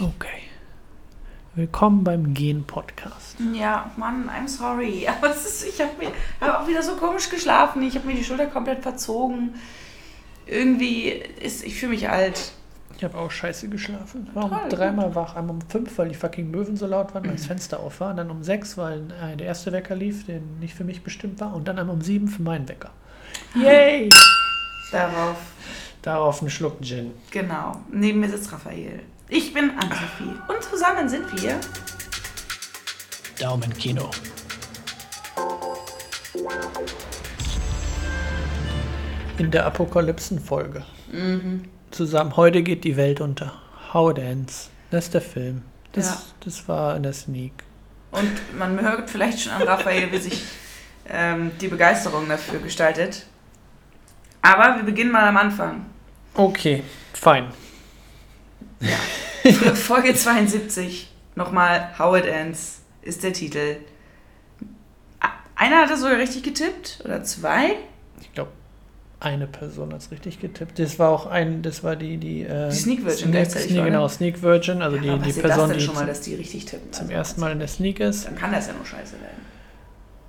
Okay. Willkommen beim Gen-Podcast. Ja, Mann, I'm sorry. Aber es ist, ich habe hab auch wieder so komisch geschlafen. Ich habe mir die Schulter komplett verzogen. Irgendwie ist, ich fühle mich alt. Ich habe auch scheiße geschlafen. War um dreimal wach. Einmal um fünf, weil die fucking Möwen so laut waren, weil das Fenster auf war. Dann um sechs, weil äh, der erste Wecker lief, der nicht für mich bestimmt war. Und dann einmal um sieben für meinen Wecker. Yay! Darauf. Darauf einen Schluck Gin. Genau. Neben mir sitzt Raphael. Ich bin Ann-Sophie. Und zusammen sind wir. Daumenkino. In der Apokalypsen-Folge. Mhm. Zusammen. Heute geht die Welt unter. How Dance. Das ist der Film. Das, Ja. das war in der Sneak. Und man hört vielleicht schon an Raphael, wie sich ähm, die Begeisterung dafür gestaltet. Aber wir beginnen mal am Anfang. Okay, fein. Folge 72. Nochmal How It Ends ist der Titel. Einer hat es sogar richtig getippt. Oder zwei. Ich glaube, eine Person hat es richtig getippt. Das war auch ein, das war die, die. Äh, Die Sneak Virgin Sneak, Sneak, genau, Sneak Virgin, also Ja, die, aber die passiert das Person, denn schon mal, dass die richtig tippen? zum Also, ersten Mal in der Sneak ist. Dann kann das ja nur scheiße werden.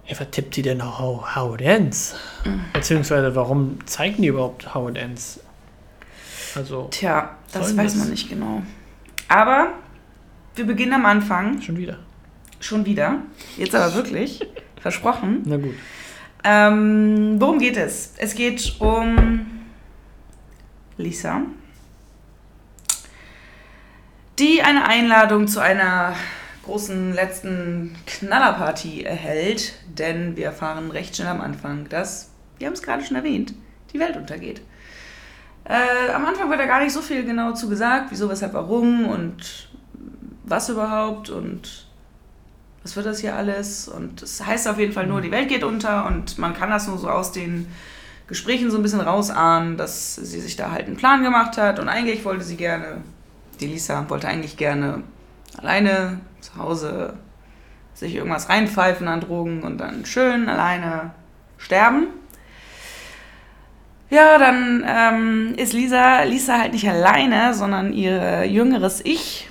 Ja, was tippt die denn auch How, how It Ends? Mhm. Beziehungsweise, warum zeigen die überhaupt How It Ends? Also, Tja, das weiß man nicht genau. Aber wir beginnen am Anfang. schon wieder. Schon wieder. Jetzt aber wirklich. Versprochen. Na gut. Ähm, worum geht es? Es geht um Lisa, die eine Einladung zu einer großen letzten Knallerparty erhält, denn wir erfahren recht schnell am Anfang, dass, wir haben es gerade schon erwähnt, die Welt untergeht. Äh, am Anfang wird da gar nicht so viel genau zu gesagt, wieso, weshalb, warum und was überhaupt und was wird das hier alles? Und es heißt auf jeden Fall nur, die Welt geht unter und man kann das nur so aus den Gesprächen so ein bisschen rausahnen, dass sie sich da halt einen Plan gemacht hat und eigentlich wollte sie gerne, die Lisa wollte eigentlich gerne alleine zu Hause sich irgendwas reinpfeifen an Drogen und dann schön alleine sterben. Ja, dann ähm, ist Lisa, Lisa halt nicht alleine, sondern ihr jüngeres Ich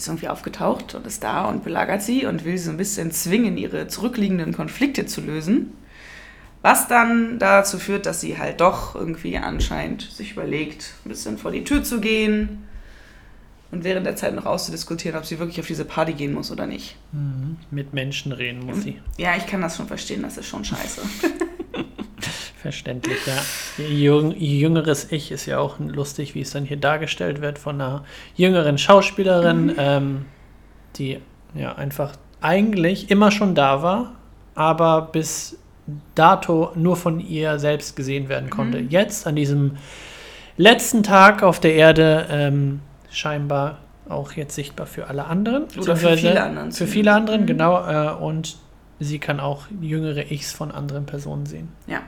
ist irgendwie aufgetaucht und ist da und belagert sie und will sie so ein bisschen zwingen, ihre zurückliegenden Konflikte zu lösen. Was dann dazu führt, dass sie halt doch irgendwie anscheinend sich überlegt, ein bisschen vor die Tür zu gehen und während der Zeit noch auszudiskutieren, ob sie wirklich auf diese Party gehen muss oder nicht. Mhm. Mit Menschen reden muss sie. Ja, ich kann das schon verstehen, das ist schon scheiße. Verständlich, ja. Ihr jüng, jüngeres Ich ist ja auch lustig, wie es dann hier dargestellt wird von einer jüngeren Schauspielerin, ähm, die ja einfach eigentlich immer schon da war, aber bis dato nur von ihr selbst gesehen werden konnte. Mhm. Jetzt, an diesem letzten Tag auf der Erde, ähm, scheinbar auch jetzt sichtbar für alle anderen. Oder für viele anderen Für viele anderen, Mhm. genau. Äh, und sie kann auch jüngere Ichs von anderen Personen sehen. Ja.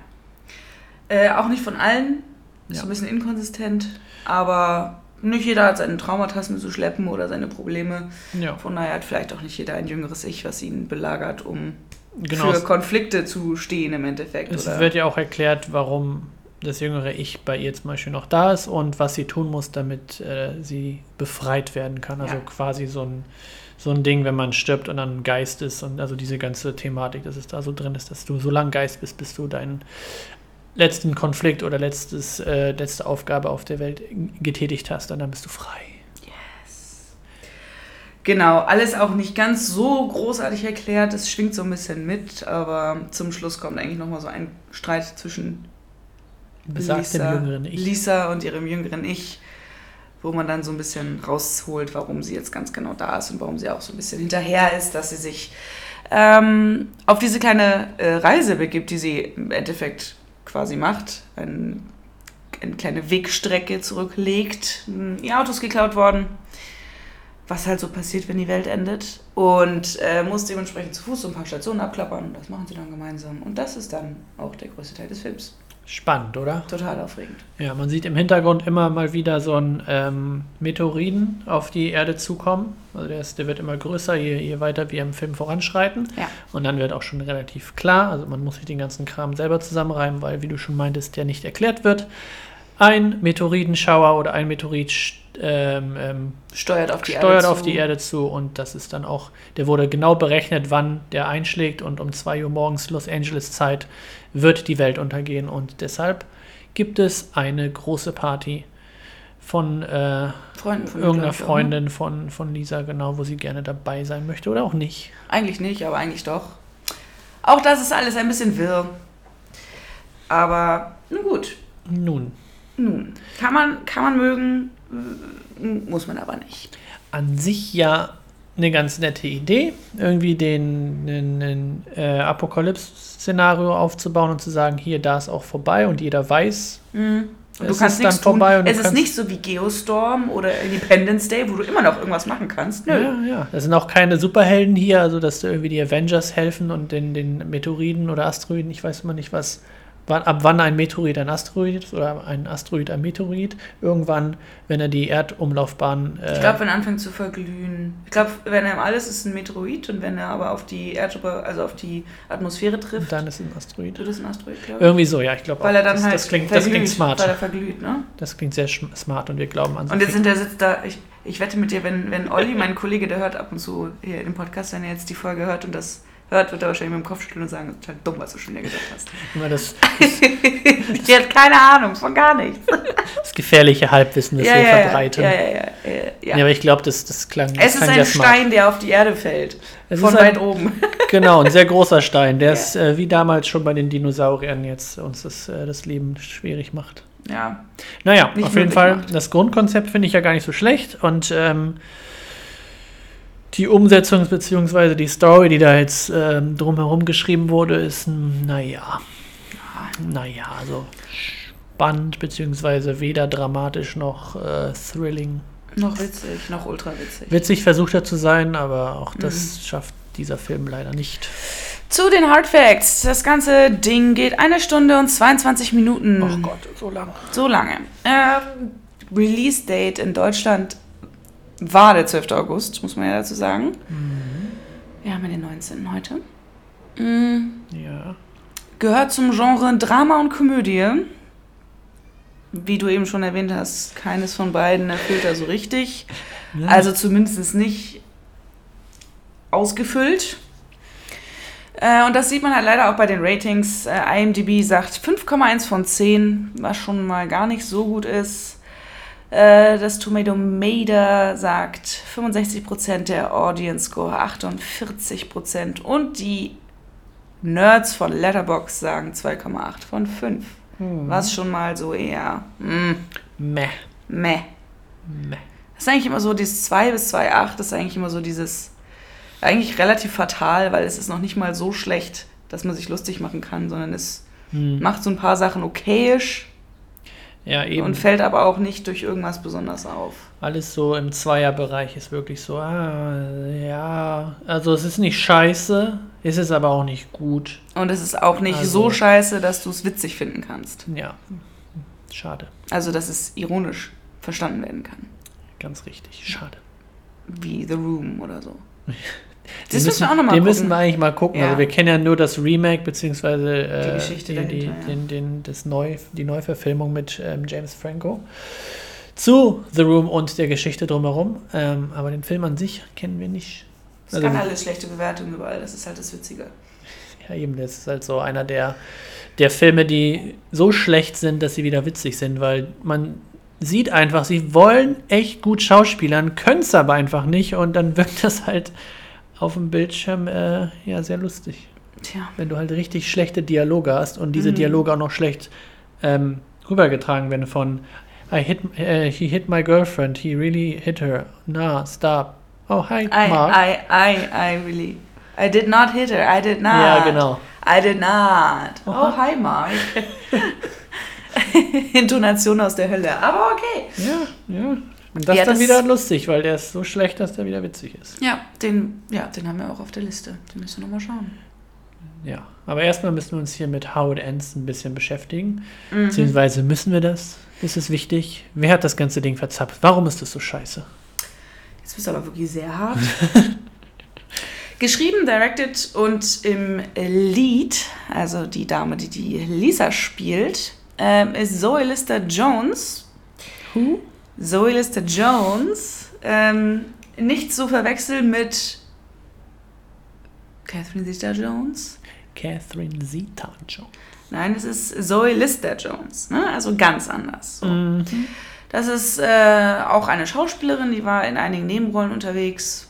Äh, auch nicht von allen. Ist Ja. so ein bisschen inkonsistent. Aber nicht jeder hat seine Traumata zu schleppen oder seine Probleme. Ja, Von daher hat vielleicht auch nicht jeder ein jüngeres Ich, was ihn belagert, um genau. für Konflikte zu stehen im Endeffekt. es oder? wird ja auch erklärt, warum das jüngere Ich bei ihr zum Beispiel noch da ist und was sie tun muss, damit äh, sie befreit werden kann. Also Ja. quasi so ein, so ein Ding, wenn man stirbt und dann Geist ist und also diese ganze Thematik, dass es da so drin ist, dass du so lange Geist bist, bis du deinen letzten Konflikt oder letztes, äh, letzte Aufgabe auf der Welt getätigt hast und dann bist du frei. Genau, alles auch nicht ganz so großartig erklärt. Es schwingt so ein bisschen mit, aber zum Schluss kommt eigentlich nochmal so ein Streit zwischen Lisa. Lisa und ihrem jüngeren Ich, wo man dann so ein bisschen rausholt, warum sie jetzt ganz genau da ist und warum sie auch so ein bisschen hinterher ist, dass sie sich ähm, auf diese kleine äh, Reise begibt, die sie im Endeffekt quasi macht. Ein, eine kleine Wegstrecke zurücklegt. Ihr Auto ist geklaut worden. Was halt so passiert, wenn die Welt endet. Und äh, muss dementsprechend zu Fuß so ein paar Stationen abklappern. Das machen sie dann gemeinsam. Und das ist dann auch der größte Teil des Films. Spannend, oder? Total aufregend. Ja, man sieht im Hintergrund immer mal wieder so einen ähm, Meteoriten auf die Erde zukommen. Also der, ist, der wird immer größer, je, je weiter wir im Film voranschreiten. Ja. Und dann wird auch schon relativ klar, also man muss sich den ganzen Kram selber zusammenreimen, weil, wie du schon meintest, der nicht erklärt wird. ein Meteoritenschauer oder ein Meteorit ähm, ähm, Steuert auf die steuert Erde auf zu. die Erde zu und das ist dann auch, der wurde genau berechnet, wann der einschlägt und um 2 Uhr morgens Los Angeles Zeit wird die Welt untergehen und deshalb gibt es eine große Party von äh, Freunden von irgendeiner auch, ne? Freundin von, von Lisa, genau, wo sie gerne dabei sein möchte oder auch nicht. Eigentlich nicht, aber eigentlich doch. Auch das ist alles ein bisschen wirr. Aber nun gut. Nun, Nun, kann man, kann man mögen, muss man aber nicht. an sich ja eine ganz nette Idee, irgendwie den, den, den äh, Apokalypse-Szenario aufzubauen und zu sagen, hier, da ist auch vorbei und jeder weiß, Und du Es kannst ist dann nichts tun. vorbei und es ist nicht so wie Geostorm oder Independence Day, wo du immer noch irgendwas machen kannst. Nö. Ja, ja. Das sind auch keine Superhelden hier, also dass da irgendwie die Avengers helfen und den, den Meteoriden oder Asteroiden, ich weiß immer nicht, was, wann, ab wann ein Meteorit ein Asteroid ist oder ein Asteroid ein Meteorit. Irgendwann, wenn er die Erdumlaufbahn. Äh, Ich glaube, wenn er anfängt zu verglühen. Ich glaube, wenn er alles ist ein Meteorit und wenn er aber auf die Erdober also auf die Atmosphäre trifft, dann ist es ein Asteroid. wird es ein Asteroid, glaube ich. Irgendwie so, ja, ich glaube Weil er dann das, halt das, klingt, das verglüht, klingt smart. Weil er verglüht, ne? Das klingt sehr smart und wir glauben an so Und jetzt sind der sitzt da, ich, ich wette mit dir, wenn, wenn Olli, mein Kollege, der hört ab und zu hier dem Podcast, wenn er jetzt die Folge hört und das hört, wird er wahrscheinlich mit dem Kopf schütteln und sagen, das ist halt dumm, was du schon wieder gesagt hast. immer das, Die hat keine Ahnung von gar nichts. das gefährliche Halbwissen, das ja, wir ja, verbreiten. ja, Ja, ja, aber ich glaube, das, das klang, das Es ist klang ein sehr smart. Stein, der auf die Erde fällt. Es von ist ein- weit oben. Genau, ein sehr großer Stein, der es äh, wie damals schon bei den Dinosauriern jetzt uns das, äh, das Leben schwierig macht. Ja. Naja, auf jeden Fall, macht. das Grundkonzept finde ich ja gar nicht so schlecht und ähm, die Umsetzung bzw. die Story, die da jetzt ähm, drumherum geschrieben wurde, ist, naja, naja, also spannend bzw. weder dramatisch noch äh, thrilling. Noch witzig, noch ultra witzig. Witzig versucht er zu sein, aber auch das Mhm. schafft dieser Film leider nicht. Zu den Hard Facts. Das ganze Ding geht eine Stunde und 22 Minuten. Oh Gott, so lang. So lange. Ähm, Release Date in Deutschland war der 12. August, muss man ja dazu sagen. Wir haben ja den 19. heute. Mm, Ja. Gehört zum Genre Drama und Komödie. Wie du eben schon erwähnt hast, keines von beiden erfüllt er so richtig. Ja. Also zumindest nicht ausgefüllt. Äh, und das sieht man halt leider auch bei den Ratings. Äh, IMDb sagt 5,1 von 10, was schon mal gar nicht so gut ist. Äh, das Tomatometer sagt 65% der Audience Score, 48% und die Nerds von Letterbox sagen 2,8 von 5. Hm. Was schon mal so eher mm, Meh. meh. Meh. Das ist eigentlich immer so, dieses 2 bis 2,8 ist eigentlich immer so dieses, eigentlich relativ fatal, weil es ist noch nicht mal so schlecht, dass man sich lustig machen kann, sondern es Hm. macht so ein paar Sachen okayisch Ja, eben. und fällt aber auch nicht durch irgendwas besonders auf. Alles so im Zweierbereich ist wirklich so, ah, ja. Also es ist nicht scheiße, ist es aber auch nicht gut. Und es ist auch nicht Also- so scheiße, dass du es witzig finden kannst. Ja, schade. Also, dass es ironisch verstanden werden kann. Ganz richtig, schade. Wie The Room oder so. Das müssen müssen, wir auch nochmal gucken. müssen wir eigentlich mal gucken. Ja. Also wir kennen ja nur das Remake, beziehungsweise äh, Die Geschichte die, die, dahinter, ja. den, den, das Neu, die Neuverfilmung mit ähm, James Franco zu The Room und der Geschichte drumherum. Ähm, aber den Film an sich kennen wir nicht. Es Also- kann alles schlechte Bewertungen überall, das ist halt das Witzige. Ja, eben, das ist halt so einer der, der Filme, die so schlecht sind, dass sie wieder witzig sind, weil man sieht einfach, sie wollen echt gut schauspielern, können es aber einfach nicht und dann wirkt das halt auf dem Bildschirm äh, ja sehr lustig. Tja. Wenn du halt richtig schlechte Dialoge hast und diese Mhm. Dialoge auch noch schlecht ähm, rübergetragen werden von I hit, äh, he hit my girlfriend, he really hit her. Na, stop. Oh, hi, I, Mark. I, I, I really. I did not hit her. I did not. ja, genau. I did not. Oh, Aha. hi, Mark. Intonation aus der Hölle. Aber okay. Und das ist dann das- wieder lustig, weil der ist so schlecht, dass der wieder witzig ist. Ja, den, ja, den haben wir auch auf der Liste. Den müssen wir nochmal schauen. Ja. Aber erstmal müssen wir uns hier mit Howard Ends ein bisschen beschäftigen. Mhm. Beziehungsweise müssen wir das? Ist es wichtig? Wer hat das ganze Ding verzapft? Warum ist das so scheiße? Jetzt bist du aber wirklich sehr hart. Geschrieben, directed und im Lied, also die Dame, die die Lisa spielt, ähm, ist Zoe Lister Jones. Who? Zoe Lister Jones. Ähm, nicht zu verwechseln mit Catherine Zeta Jones. Catherine Zeta-Jones. Nein, es ist Zoe Lister Jones. Ne? Also ganz anders. So. Mhm. Das ist äh, auch eine Schauspielerin, die war in einigen Nebenrollen unterwegs.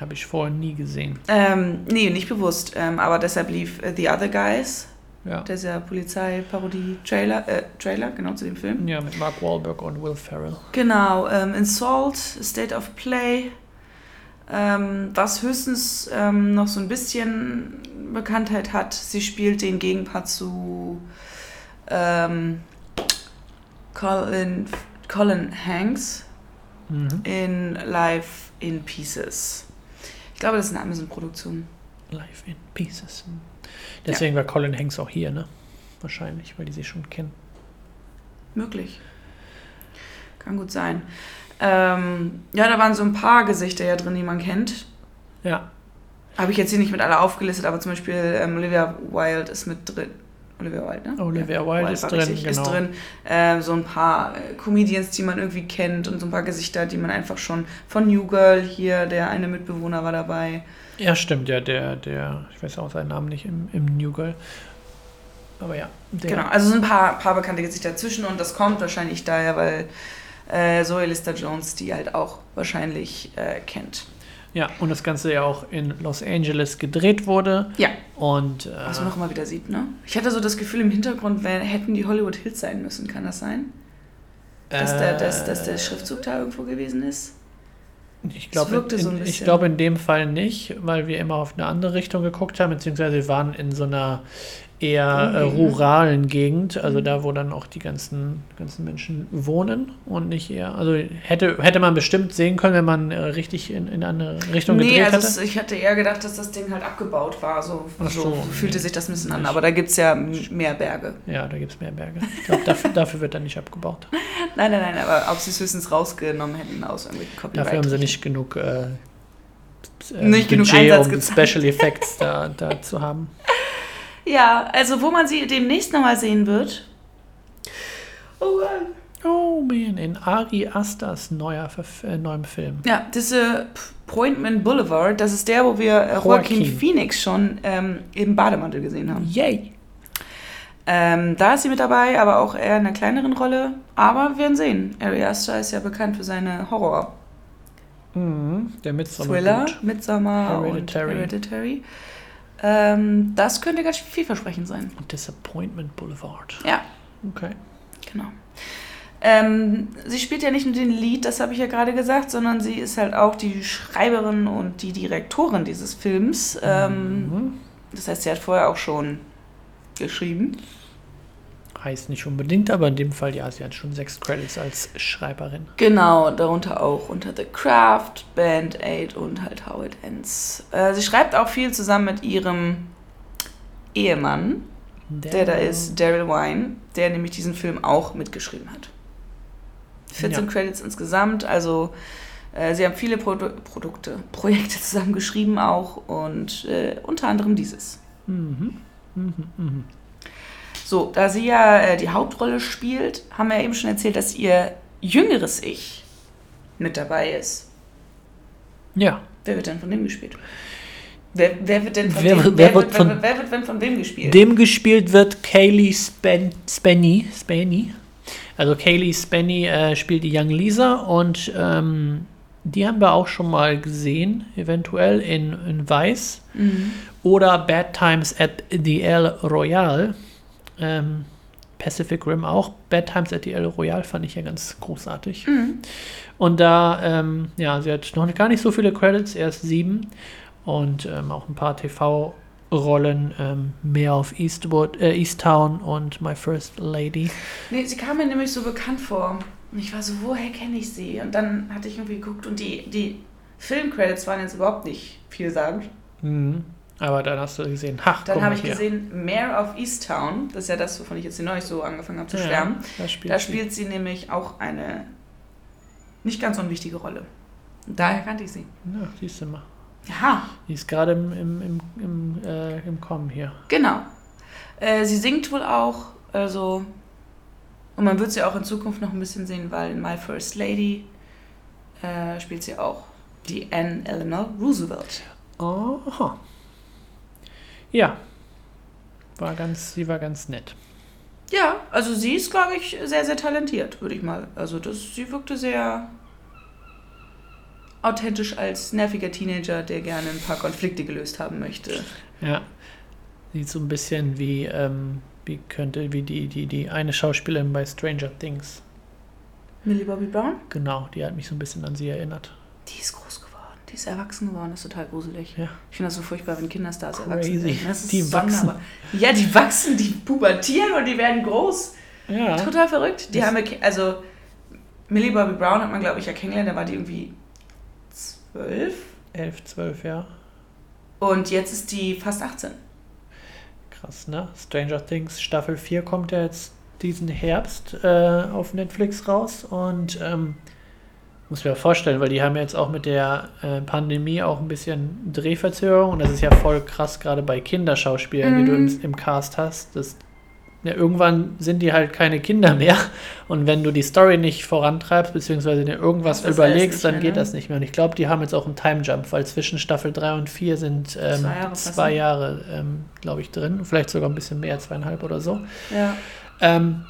Habe ich vorher nie gesehen. Ähm, nee, nicht bewusst. Ähm, aber deshalb lief äh, The Other Guys, Ja. dieser Polizeiparodie-Trailer, äh, Trailer, genau zu dem Film. ja, mit Mark Wahlberg und Will Ferrell. Genau, ähm, in Salt, State of Play, ähm, was höchstens ähm, noch so ein bisschen Bekanntheit hat. Sie spielt den Gegenpart zu ähm, Colin, Colin Hanks Mhm. in Life in Pieces. Ich glaube, das ist eine Amazon-Produktion. Life in Pieces. Deswegen war Colin Hanks auch hier, ne? Wahrscheinlich, weil die sich schon kennen. Möglich. Kann gut sein. Ähm, ja, da waren so ein paar Gesichter ja drin, die man kennt. Ja. Habe ich jetzt hier nicht mit alle aufgelistet, aber zum Beispiel ähm, Olivia Wilde ist mit drin. Olivia Wilde, ne? Olivia Wilde ist drin, richtig, genau. Ist drin. Ähm, so ein paar äh, Comedians, die man irgendwie kennt und so ein paar Gesichter, die man einfach schon von New Girl hier, der eine Mitbewohner war dabei. Ja, stimmt, ja, der, der, ich weiß auch seinen Namen nicht im, im New Girl. Aber ja, der. Genau, also so ein paar, paar bekannte Gesichter dazwischen und das kommt wahrscheinlich daher, weil äh, Zoe Lister Jones die halt auch wahrscheinlich äh, kennt. Ja, und das Ganze ja auch in Los Angeles gedreht wurde. Ja. Und äh, Was man auch immer wieder sieht, ne? Ich hatte so das Gefühl, im Hintergrund wär, hätten die Hollywood Hills sein müssen. Kann das sein? Dass, der, dass, dass der äh, Schriftzug da irgendwo gewesen ist? Ich glaube, so ich glaube in dem Fall nicht, weil wir immer auf eine andere Richtung geguckt haben, beziehungsweise wir waren in so einer eher äh, Ruhigen. ruralen Gegend, also Mhm. da, wo dann auch die ganzen, ganzen Menschen wohnen und nicht eher, also hätte, hätte man bestimmt sehen können, wenn man äh, richtig in, in eine Richtung Nee, gedreht also hätte. es, ich hatte eher gedacht, dass das Ding halt abgebaut war. So, so, so, fühlte nee. sich das ein bisschen an. Aber da gibt es ja mehr Berge. Ja, da gibt es mehr Berge. Ich glaube, dafür, dafür wird dann nicht abgebaut. Nein, nein, nein, aber ob sie es höchstens rausgenommen hätten aus irgendwelchen Copyright. Dafür haben sie nicht genug, äh, Nicht genug Budget, Einsatz um gezahlt. Special Effects da, da zu haben. Ja, also wo man sie demnächst nochmal sehen wird. Oh Mann. Oh man, in Ari Asters neuer Verf äh, neuem Film. Ja, diese Pointman Boulevard, das ist der, wo wir äh, Joaquin Joaquin. Phoenix schon ähm, im Bademantel gesehen haben. Yay! Ähm, da ist sie mit dabei, aber auch eher in einer kleineren Rolle. Aber wir werden sehen. Ari Aster ist ja bekannt für seine Horror-Thriller, Mhm, der Midsommar gut. Midsommar Hereditary. und Hereditary. Ähm, das könnte ganz vielversprechend sein. Disappointment Boulevard. Ja, Okay. genau. Ähm, sie spielt ja nicht nur den Lied, das habe ich ja gerade gesagt, sondern sie ist halt auch die Schreiberin und die Direktorin dieses Films. Ähm, Mhm. Das heißt, sie hat vorher auch schon geschrieben. Heißt nicht unbedingt, aber in dem Fall, ja, sie hat schon sechs Credits als Schreiberin. Genau, darunter auch unter The Craft, Band Aid und halt How It Ends. Äh, sie schreibt auch viel zusammen mit ihrem Ehemann, der da ist, Daryl Wine, der nämlich diesen Film auch mitgeschrieben hat. 14 Ja. Credits insgesamt, also äh, sie haben viele Produ Produkte, Projekte zusammen geschrieben auch und äh, unter anderem dieses. Mhm. Mhm. Mhm. So, da sie ja äh, die Hauptrolle spielt, haben wir ja eben schon erzählt, dass ihr jüngeres Ich mit dabei ist. Ja, Wer wird denn von dem gespielt? Wer, wer wird denn von Wer- dem, wer wer, wird wird, von- wer, wer wird denn von wem gespielt? dem gespielt wird Kaylee Spen Spenny. Spenny. Also Kaylee Spenny äh, spielt die Young Lisa und ähm, die haben wir auch schon mal gesehen, eventuell in, in Weiß. Mhm. Oder Bad Times at the El Royale. Ähm, Pacific Rim auch. Bad Times at the El Royale fand ich ja ganz großartig. Mhm. Und da, ähm, ja, sie hat noch gar nicht so viele Credits, erst sieben. Und ähm, auch ein paar TV-Rollen, ähm, mehr auf Eastwood, äh, Easttown und My First Lady. Nee, sie kam mir nämlich so bekannt vor. Und ich war so, woher kenne ich sie? Und dann hatte ich irgendwie geguckt und die, die Filmcredits waren jetzt überhaupt nicht vielsagend. Mhm. Aber dann hast du gesehen, ach, Dann habe ich hier. gesehen, Mayor of Easttown, das ist ja das, wovon ich jetzt neulich so angefangen habe zu Ja, schwärmen. da spielt Da sie. spielt sie nämlich auch eine nicht ganz unwichtige Rolle. Und daher kannte ich sie. Ja, siehst du mal. Ja, Die ist gerade im, im, im, im, äh, im Kommen hier. genau. Äh, sie singt wohl auch, also. Und man wird sie auch in Zukunft noch ein bisschen sehen, weil in My First Lady äh, spielt sie auch die Anne Eleanor Roosevelt. Aha. Ja. War ganz, sie war ganz nett. Ja, also sie ist, glaube ich, sehr, sehr talentiert, würde ich mal. Also das, sie wirkte sehr authentisch als nerviger Teenager, der gerne ein paar Konflikte gelöst haben möchte. Ja. Sieht so ein bisschen wie, ähm, wie könnte, wie die, die, die eine Schauspielerin bei Stranger Things. Millie Bobby Brown? Genau, die hat mich so ein bisschen an sie erinnert. Die ist groß. Die ist erwachsen geworden. Das ist total gruselig. Ja. Ich finde das so furchtbar, wenn Kinderstars Crazy. erwachsen werden. Das ist Die sonderbar. Ja, die wachsen, die pubertieren und die werden groß. Ja. Total verrückt. Die Das- haben wir, also Millie Bobby Brown hat man, glaube ich, ja kennengelernt. Da war die irgendwie zwölf. 11, 12, ja. Und jetzt ist die fast 18. Krass, ne? Stranger Things Staffel 4 kommt ja jetzt diesen Herbst äh, auf Netflix raus und ähm, muss mir vorstellen, weil die haben jetzt auch mit der äh, Pandemie auch ein bisschen Drehverzögerung und das ist ja voll krass, gerade bei Kinderschauspielern, die du Mhm. im, im Cast hast. Das, ja, irgendwann sind die halt keine Kinder mehr und wenn du die Story nicht vorantreibst, beziehungsweise dir irgendwas Das überlegst, dann mehr, geht ne? das nicht mehr. Und ich glaube, die haben jetzt auch einen Timejump, weil zwischen Staffel 3 und 4 sind ähm, Zwei Jahre zwei? Jahre, ähm, glaube ich, drin. Vielleicht sogar ein bisschen mehr, zweieinhalb oder so. Ja. Ähm,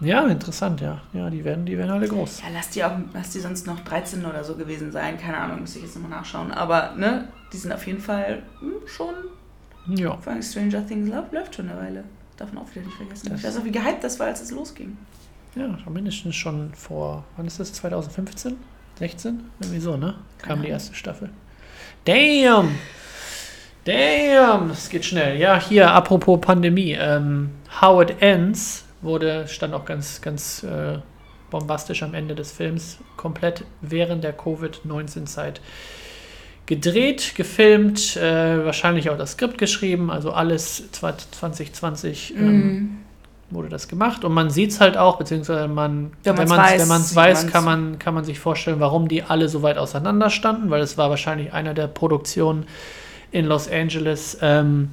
ja, interessant, ja. Ja, die werden, die werden alle groß. Ja, lass die auch, lass die sonst noch 13 oder so gewesen sein. Keine Ahnung, müsste ich jetzt nochmal nachschauen. Aber, ne, die sind auf jeden Fall hm, schon, Ja. vor allem Stranger Things läuft, läuft schon eine Weile. Darf man auch wieder nicht vergessen. Das- ich weiß auch, wie gehypt das war, als es losging. Ja, schon mindestens schon vor, wann ist das? 2015? 16? Irgendwie so, ne? Kam Keine die erste Staffel. Damn! Damn! Das geht schnell. Ja, hier, apropos Pandemie. Ähm, How It Ends wurde, stand auch ganz, ganz äh, bombastisch am Ende des Films, komplett während der Covid-19-Zeit gedreht, gefilmt, äh, wahrscheinlich auch das Skript geschrieben, also alles 2020 ähm, Mhm. wurde das gemacht und man sieht es halt auch, beziehungsweise man, Wenn wenn man's man es weiß, sieht weiß man's. kann, man, kann man sich vorstellen, warum die alle so weit auseinander standen, weil es war wahrscheinlich eine der Produktionen in Los Angeles, ähm,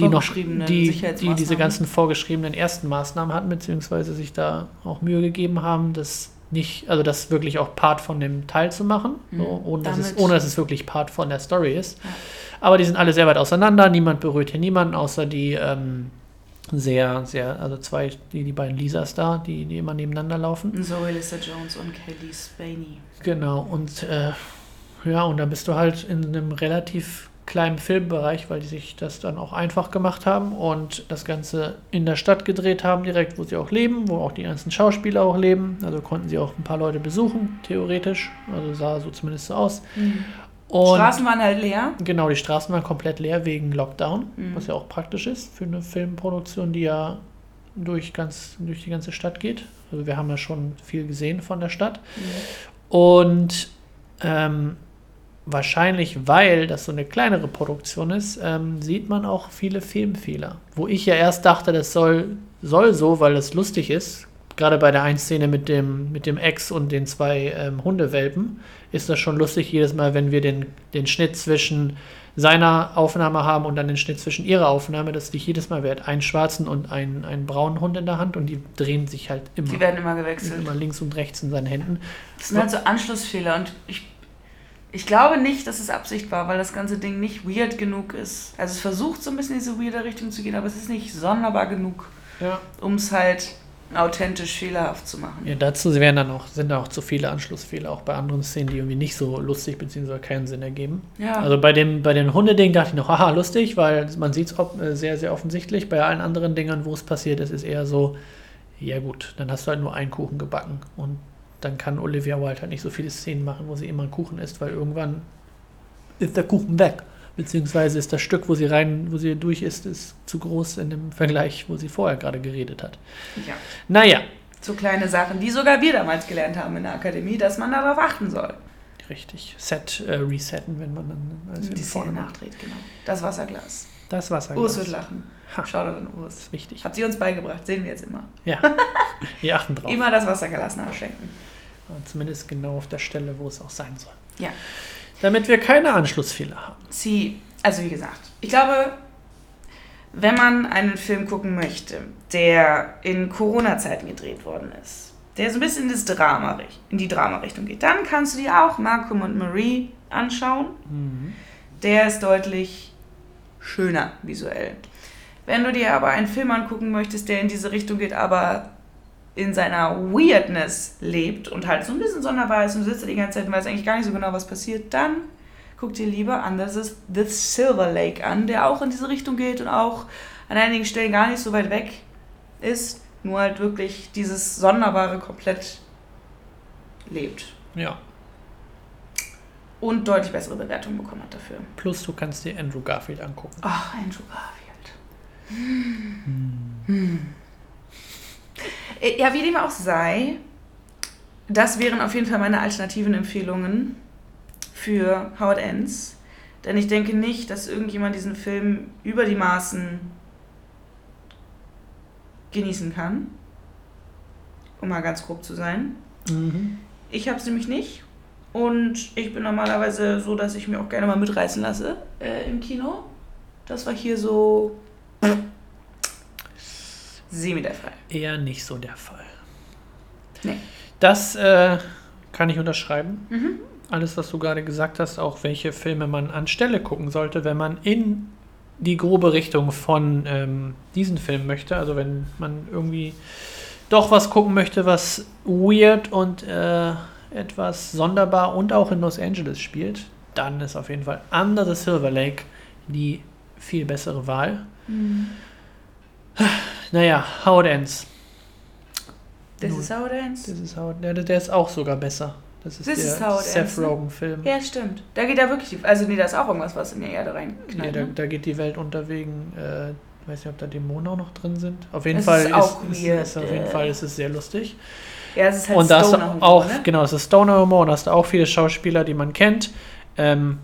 die noch die, die diese ganzen vorgeschriebenen ersten Maßnahmen hatten, beziehungsweise sich da auch Mühe gegeben haben, das nicht, also das wirklich auch Part von dem Teil zu machen, so, Mhm. ohne, dass es, ohne dass es wirklich Part von der Story ist. Ja. Aber die sind alle sehr weit auseinander, niemand berührt hier niemanden, außer die ähm, sehr, sehr, also zwei, die, die beiden Lisas da, die, die immer nebeneinander laufen. Zoe Lissa Jones und Kelly Spaney. Genau, und äh, ja, und da bist du halt in einem relativ kleinen Filmbereich, weil die sich das dann auch einfach gemacht haben und das Ganze in der Stadt gedreht haben, direkt, wo sie auch leben, wo auch die ganzen Schauspieler auch leben. Also konnten sie auch ein paar Leute besuchen, theoretisch. Also sah so zumindest so aus. Und Straßen waren halt leer. Genau, die Straßen waren komplett leer wegen Lockdown, Mhm. was ja auch praktisch ist für eine Filmproduktion, die ja durch, ganz, durch die ganze Stadt geht. Also wir haben ja schon viel gesehen von der Stadt. Und ähm, wahrscheinlich, weil das so eine kleinere Produktion ist, ähm, sieht man auch viele Filmfehler. Wo ich ja erst dachte, das soll, soll so, weil es lustig ist. Gerade bei der einen Szene mit dem, mit dem Ex und den zwei ähm, Hundewelpen ist das schon lustig jedes Mal, wenn wir den, den Schnitt zwischen seiner Aufnahme haben und dann den Schnitt zwischen ihrer Aufnahme, dass dich jedes Mal wird einen schwarzen und einen, einen braunen Hund in der Hand und die drehen sich halt immer, Die werden immer gewechselt. immer links und rechts in seinen Händen. Das sind halt so Anschlussfehler und ich, ich glaube nicht, dass es Absicht war, weil das ganze Ding nicht weird genug ist. Also es versucht so ein bisschen in diese weirde Richtung zu gehen, aber es ist nicht sonderbar genug, Ja. um es halt authentisch fehlerhaft zu machen. Ja, dazu wären dann auch, sind da auch zu viele Anschlussfehler, auch bei anderen Szenen, die irgendwie nicht so lustig bzw. keinen Sinn ergeben. Ja, Also bei dem, bei den Hundeding dachte ich noch, haha, lustig, weil man sieht es sehr, sehr offensichtlich. Bei allen anderen Dingern, wo es passiert ist, ist eher so, ja gut, dann hast du halt nur einen Kuchen gebacken. Und dann kann Olivia Wilde halt nicht so viele Szenen machen, wo sie immer einen Kuchen isst, weil irgendwann ist der Kuchen weg. Beziehungsweise ist das Stück, wo sie rein, wo sie durch ist, ist zu groß in dem Vergleich, wo sie vorher gerade geredet hat. ja. Naja, So kleine Sachen, die sogar wir damals gelernt haben in der Akademie, dass man darauf achten soll. richtig. Set äh, resetten, wenn man dann als Die Szene vorne macht. nachdreht, genau. Das Wasserglas. Das Wasser. Urs wird lachen. Ha. Shoutout an Urs. wichtig. Hat sie uns beigebracht, sehen wir jetzt immer. Ja, wir achten drauf. Immer das Wasserglas nachschenken. Und Zumindest genau auf der Stelle, wo es auch sein soll. Ja. Damit wir keine Anschlussfehler haben. Sie, also wie gesagt, ich glaube, wenn man einen Film gucken möchte, der in Corona-Zeiten gedreht worden ist, der so ein bisschen in, das Drama, in die Drama-Richtung geht, dann kannst du dir auch Malcolm und Marie anschauen. Mhm. Der ist deutlich schöner visuell. Wenn du dir aber einen Film angucken möchtest, der in diese Richtung geht, aber in seiner Weirdness lebt und halt so ein bisschen sonderbar ist und sitzt die ganze Zeit und weiß eigentlich gar nicht so genau, was passiert, dann guck dir lieber anders ist The Silver Lake an, der auch in diese Richtung geht und auch an einigen Stellen gar nicht so weit weg ist, nur halt wirklich dieses Sonderbare komplett lebt. Ja. Und deutlich bessere Bewertungen bekommen hat dafür. Plus du kannst dir Andrew Garfield angucken. Ach, Andrew Garfield. Hm. Ja, wie dem auch sei, das wären auf jeden Fall meine alternativen Empfehlungen für Howard Ends. Denn ich denke nicht, dass irgendjemand diesen Film über die Maßen genießen kann. Um mal ganz grob zu sein. Mhm. Ich habe es nämlich nicht. Und ich bin normalerweise so, dass ich mir auch gerne mal mitreißen lasse äh, im Kino. Das war hier so semi der Fall. Eher nicht so der Fall. Nee. Das äh, kann ich unterschreiben. Mhm. Alles, was du gerade gesagt hast, auch welche Filme man anstelle gucken sollte, wenn man in die grobe Richtung von ähm, diesen Film möchte. Also wenn man irgendwie doch was gucken möchte, was weird und äh, etwas sonderbar und auch in Los Angeles spielt, dann ist auf jeden Fall Under the Silver Lake die viel bessere Wahl. Mhm. Naja, How It Ends. This Nun, is how it ends. Das ist how, der, der ist auch sogar besser. Das ist This is der how it Seth ne? Rogen-Film. Ja, stimmt. Da geht ja wirklich die. Also, nee, da ist auch irgendwas, was in die Erde Ja, reinknallt. da, ne? da geht die Welt unter wegen, äh, ich weiß nicht, ob da Dämonen auch noch drin sind. Auf jeden Es Fall ist auch ist, weird, ist, auf jeden äh. Fall ist es sehr lustig. Ja, es ist halt und da Stoner-Humor, auch, ne? genau, es ist Stoner-Humor und da hast du auch viele Schauspieler, die man kennt. Ähm,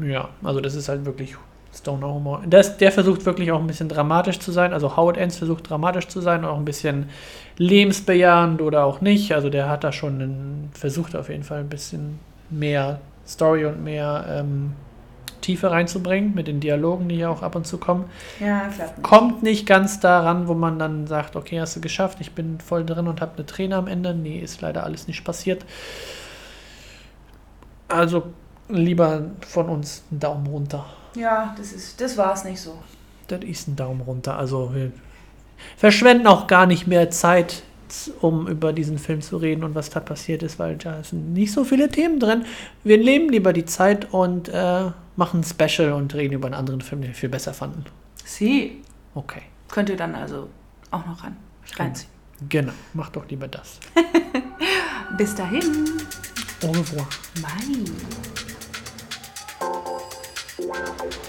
ja, also das ist halt wirklich Stoner-Humor. Das- Der versucht wirklich auch ein bisschen dramatisch zu sein. Also Howard Ends versucht dramatisch zu sein, auch ein bisschen lebensbejahend oder auch nicht. Also der hat da schon einen, versucht auf jeden Fall ein bisschen mehr Story und mehr ähm, Tiefe reinzubringen mit den Dialogen, die ja auch ab und zu kommen. Ja, klappt. Kommt nicht ganz daran, wo man dann sagt, okay, hast du geschafft, ich bin voll drin und habe eine Träne am Ende. Nee, ist leider alles nicht passiert. Also lieber von uns einen Daumen runter. Ja, das ist, das war es nicht so. Das ist ein Daumen runter. Also wir verschwenden auch gar nicht mehr Zeit, um über diesen Film zu reden und was da passiert ist, weil da sind nicht so viele Themen drin. Wir nehmen lieber die Zeit und äh, machen ein Special und reden über einen anderen Film, den wir viel besser fanden. Sie Okay, könnt ihr dann also auch noch ran. reinziehen. genau. Mach doch lieber das. Bis dahin. Au revoir. Bye. Wow.